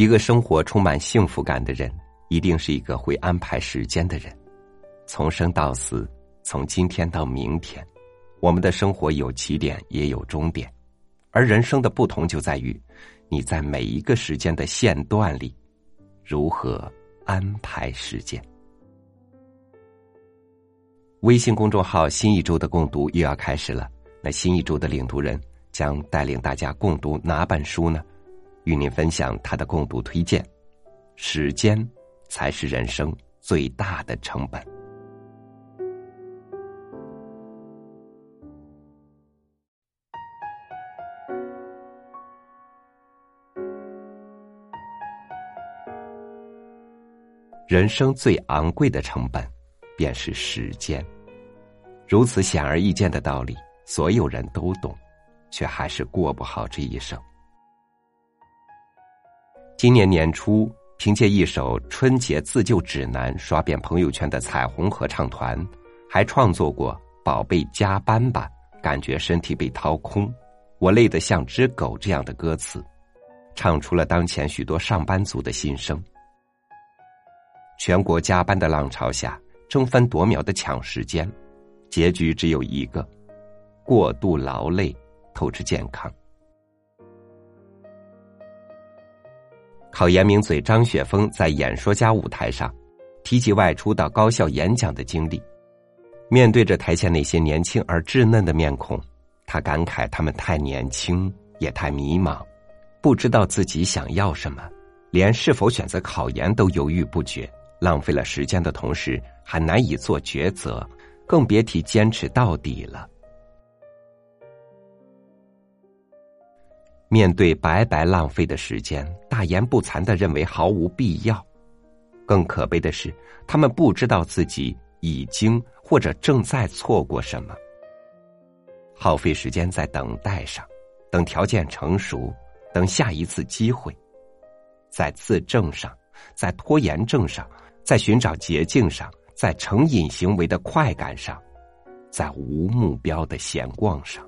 一个生活充满幸福感的人，一定是一个会安排时间的人。从生到死，从今天到明天，我们的生活有起点也有终点，而人生的不同就在于，你在每一个时间的线段里，如何安排时间。微信公众号“新一周”的共读又要开始了。那新一周的领读人将带领大家共读哪本书呢？与您分享他的共读推荐：时间才是人生最大的成本。人生最昂贵的成本。便是时间，如此显而易见的道理，所有人都懂，却还是过不好这一生。今年年初，凭借一首《春节自救指南》刷遍朋友圈的彩虹合唱团，还创作过《宝贝加班吧》，感觉身体被掏空，我累得像只狗这样的歌词，唱出了当前许多上班族的心声。全国加班的浪潮下。争分夺秒的抢时间，结局只有一个：过度劳累，透支健康。考研名嘴张雪峰在演说家舞台上提及外出到高校演讲的经历，面对着台下那些年轻而稚嫩的面孔，他感慨他们太年轻，也太迷茫，不知道自己想要什么，连是否选择考研都犹豫不决。浪费了时间的同时，还难以做抉择，更别提坚持到底了。面对白白浪费的时间，大言不惭的认为毫无必要。更可悲的是，他们不知道自己已经或者正在错过什么。耗费时间在等待上，等条件成熟，等下一次机会，在自证上，在拖延症上。在寻找捷径上，在成瘾行为的快感上，在无目标的闲逛上，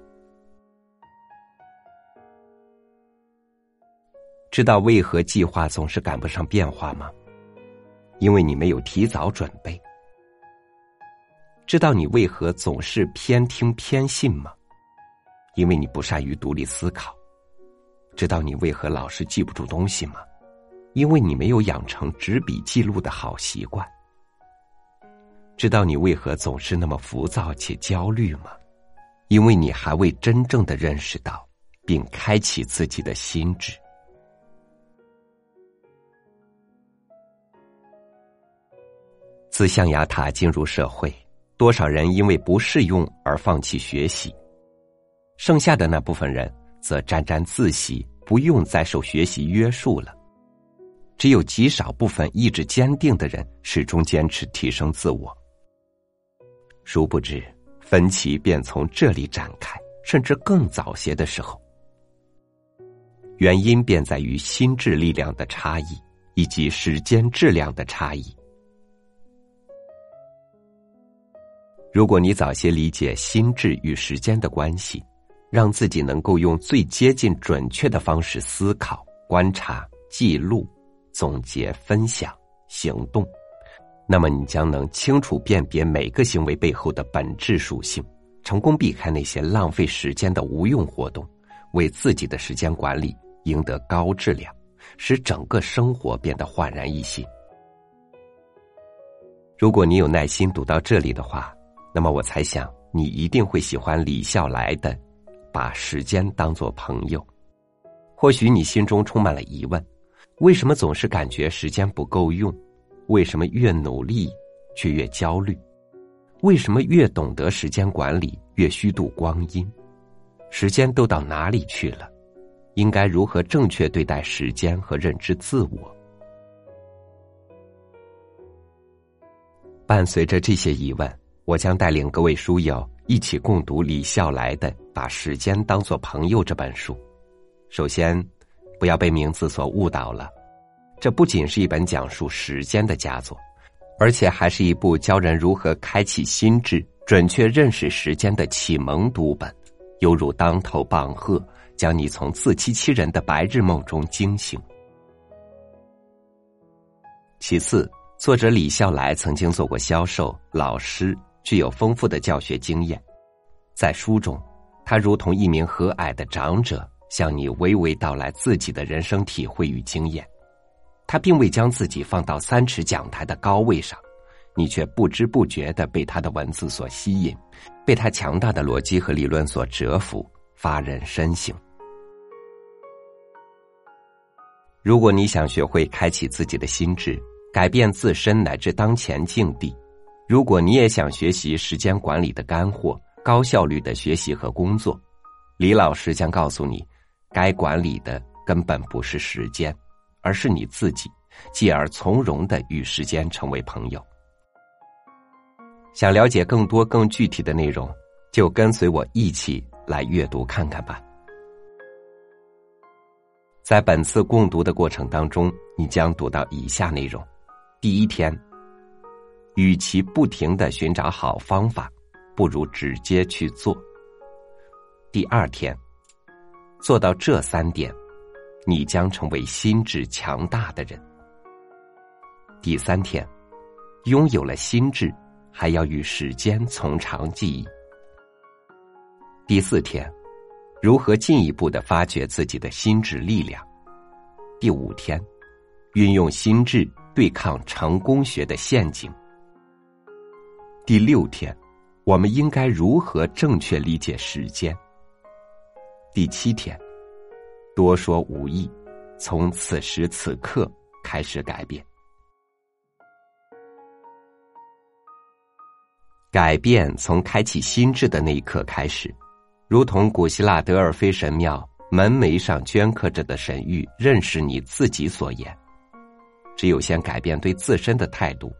知道为何计划总是赶不上变化吗？因为你没有提早准备。知道你为何总是偏听偏信吗？因为你不善于独立思考。知道你为何老是记不住东西吗？因为你没有养成执笔记录的好习惯，知道你为何总是那么浮躁且焦虑吗？因为你还未真正的认识到，并开启自己的心智。自象牙塔进入社会，多少人因为不适用而放弃学习，剩下的那部分人则沾沾自喜，不用再受学习约束了。只有极少部分意志坚定的人始终坚持提升自我。殊不知，分歧便从这里展开，甚至更早些的时候。原因便在于心智力量的差异，以及时间质量的差异。如果你早些理解心智与时间的关系，让自己能够用最接近准确的方式思考、观察、记录。总结、分享、行动，那么你将能清楚辨别每个行为背后的本质属性，成功避开那些浪费时间的无用活动，为自己的时间管理赢得高质量，使整个生活变得焕然一新。如果你有耐心读到这里的话，那么我猜想你一定会喜欢李笑来的《把时间当作朋友》。或许你心中充满了疑问。为什么总是感觉时间不够用？为什么越努力却越焦虑？为什么越懂得时间管理越虚度光阴？时间都到哪里去了？应该如何正确对待时间和认知自我？伴随着这些疑问，我将带领各位书友一起共读李笑来的《把时间当作朋友》这本书。首先。不要被名字所误导了，这不仅是一本讲述时间的佳作，而且还是一部教人如何开启心智、准确认识时间的启蒙读本，犹如当头棒喝，将你从自欺欺人的白日梦中惊醒。其次，作者李笑来曾经做过销售、老师，具有丰富的教学经验。在书中，他如同一名和蔼的长者，向你娓娓道来自己的人生体会与经验。他并未将自己放到三尺讲台的高位上，你却不知不觉的被他的文字所吸引，被他强大的逻辑和理论所折服，发人深省。如果你想学会开启自己的心智，改变自身乃至当前境地；如果你也想学习时间管理的干货，高效率的学习和工作，李老师将告诉你，该管理的根本不是时间，而是你自己，继而从容的与时间成为朋友。想了解更多更具体的内容，就跟随我一起来阅读看看吧。在本次共读的过程当中，你将读到以下内容：第一天，与其不停的寻找好方法，不如直接去做。第二天，做到这三点，你将成为心智强大的人。第三天，拥有了心智，还要与时间从长计议。第四天。如何进一步的发掘自己的心智力量？第五天，运用心智对抗成功学的陷阱。第六天，我们应该如何正确理解时间？第七天，多说无益，从此时此刻开始改变。改变从开启心智的那一刻开始。如同古希腊德尔菲神庙门楣上镌刻着的神谕，认识你自己所言。只有先改变对自身的态度，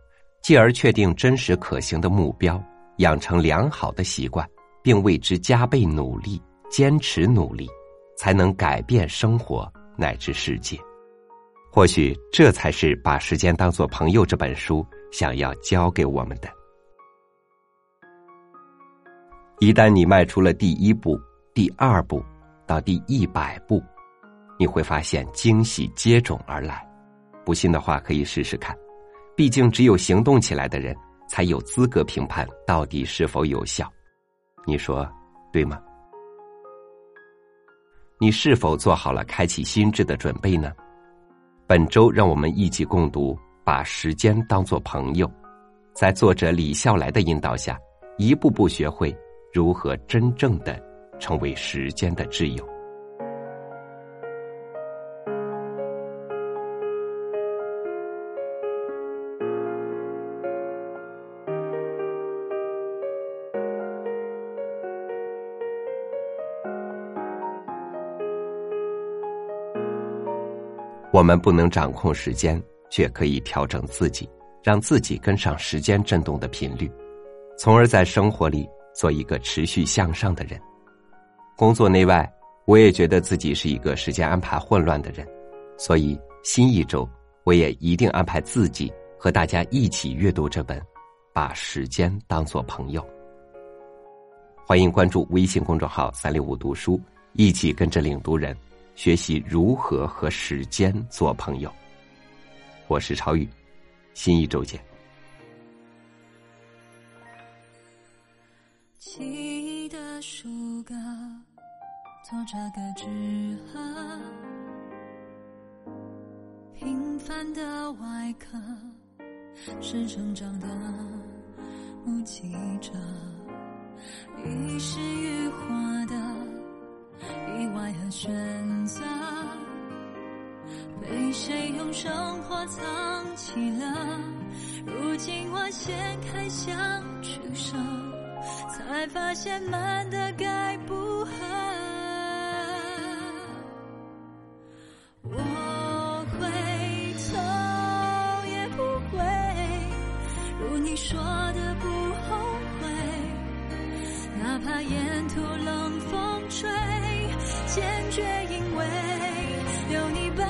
继而确定真实可行的目标，养成良好的习惯，并为之加倍努力、坚持努力，才能改变生活乃至世界。或许这才是把时间当作朋友这本书想要教给我们的。一旦你迈出了第一步、第二步，到第一百步，你会发现惊喜接踵而来。不信的话，可以试试看。毕竟，只有行动起来的人，才有资格评判到底是否有效。你说对吗？你是否做好了开启心智的准备呢？本周，让我们一起共读《把时间当作朋友》，在作者李笑来的引导下，一步步学会。如何真正的成为时间的挚友？我们不能掌控时间，却可以调整自己，让自己跟上时间震动的频率，从而在生活里。做一个持续向上的人，工作内外，我也觉得自己是一个时间安排混乱的人，所以新一周我也一定安排自己和大家一起阅读这本《把时间当作朋友》。欢迎关注微信公众号“三六五读书”，一起跟着领读人学习如何和时间做朋友。我是超宇，新一周见。记忆的书歌，作者葛之和。平凡的外壳，是成长的目击者。遗失于花的意外和选生活藏起了？如今我掀开相取舍。才发现慢的该不合，我回头也不会如你说的不后悔，哪怕沿途冷风吹，坚决因为有你伴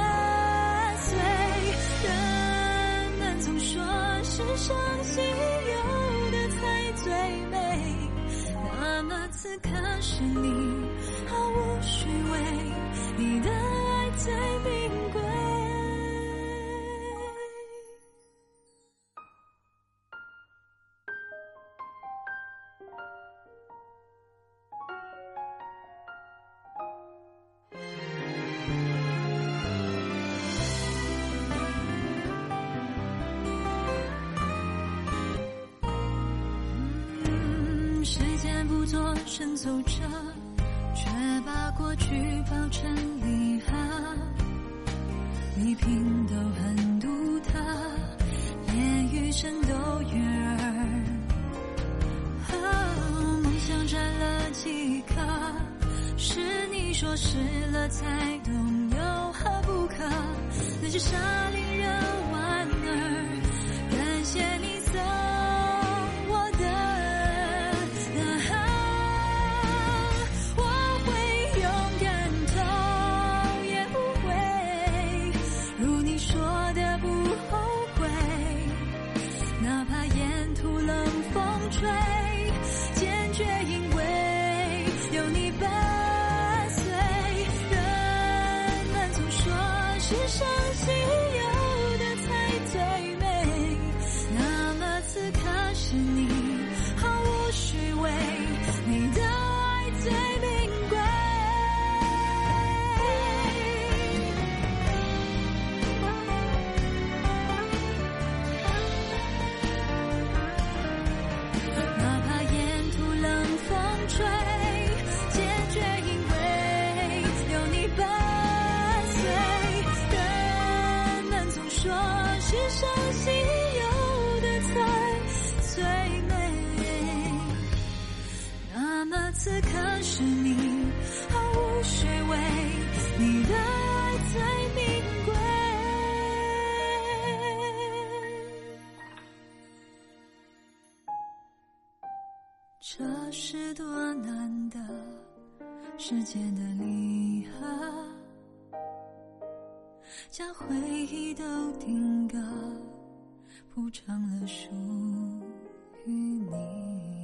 们总说世上稀有的才最美。那么此刻是你，毫无虚伪，时间不做声走着，却把过去包成礼盒。礼品都很独特，连余生都悦耳。哦，梦想占了几颗？是你说湿了才懂有何不可？那些沙砾这是多难得时间的离合，将回忆都定格，铺成了属于你。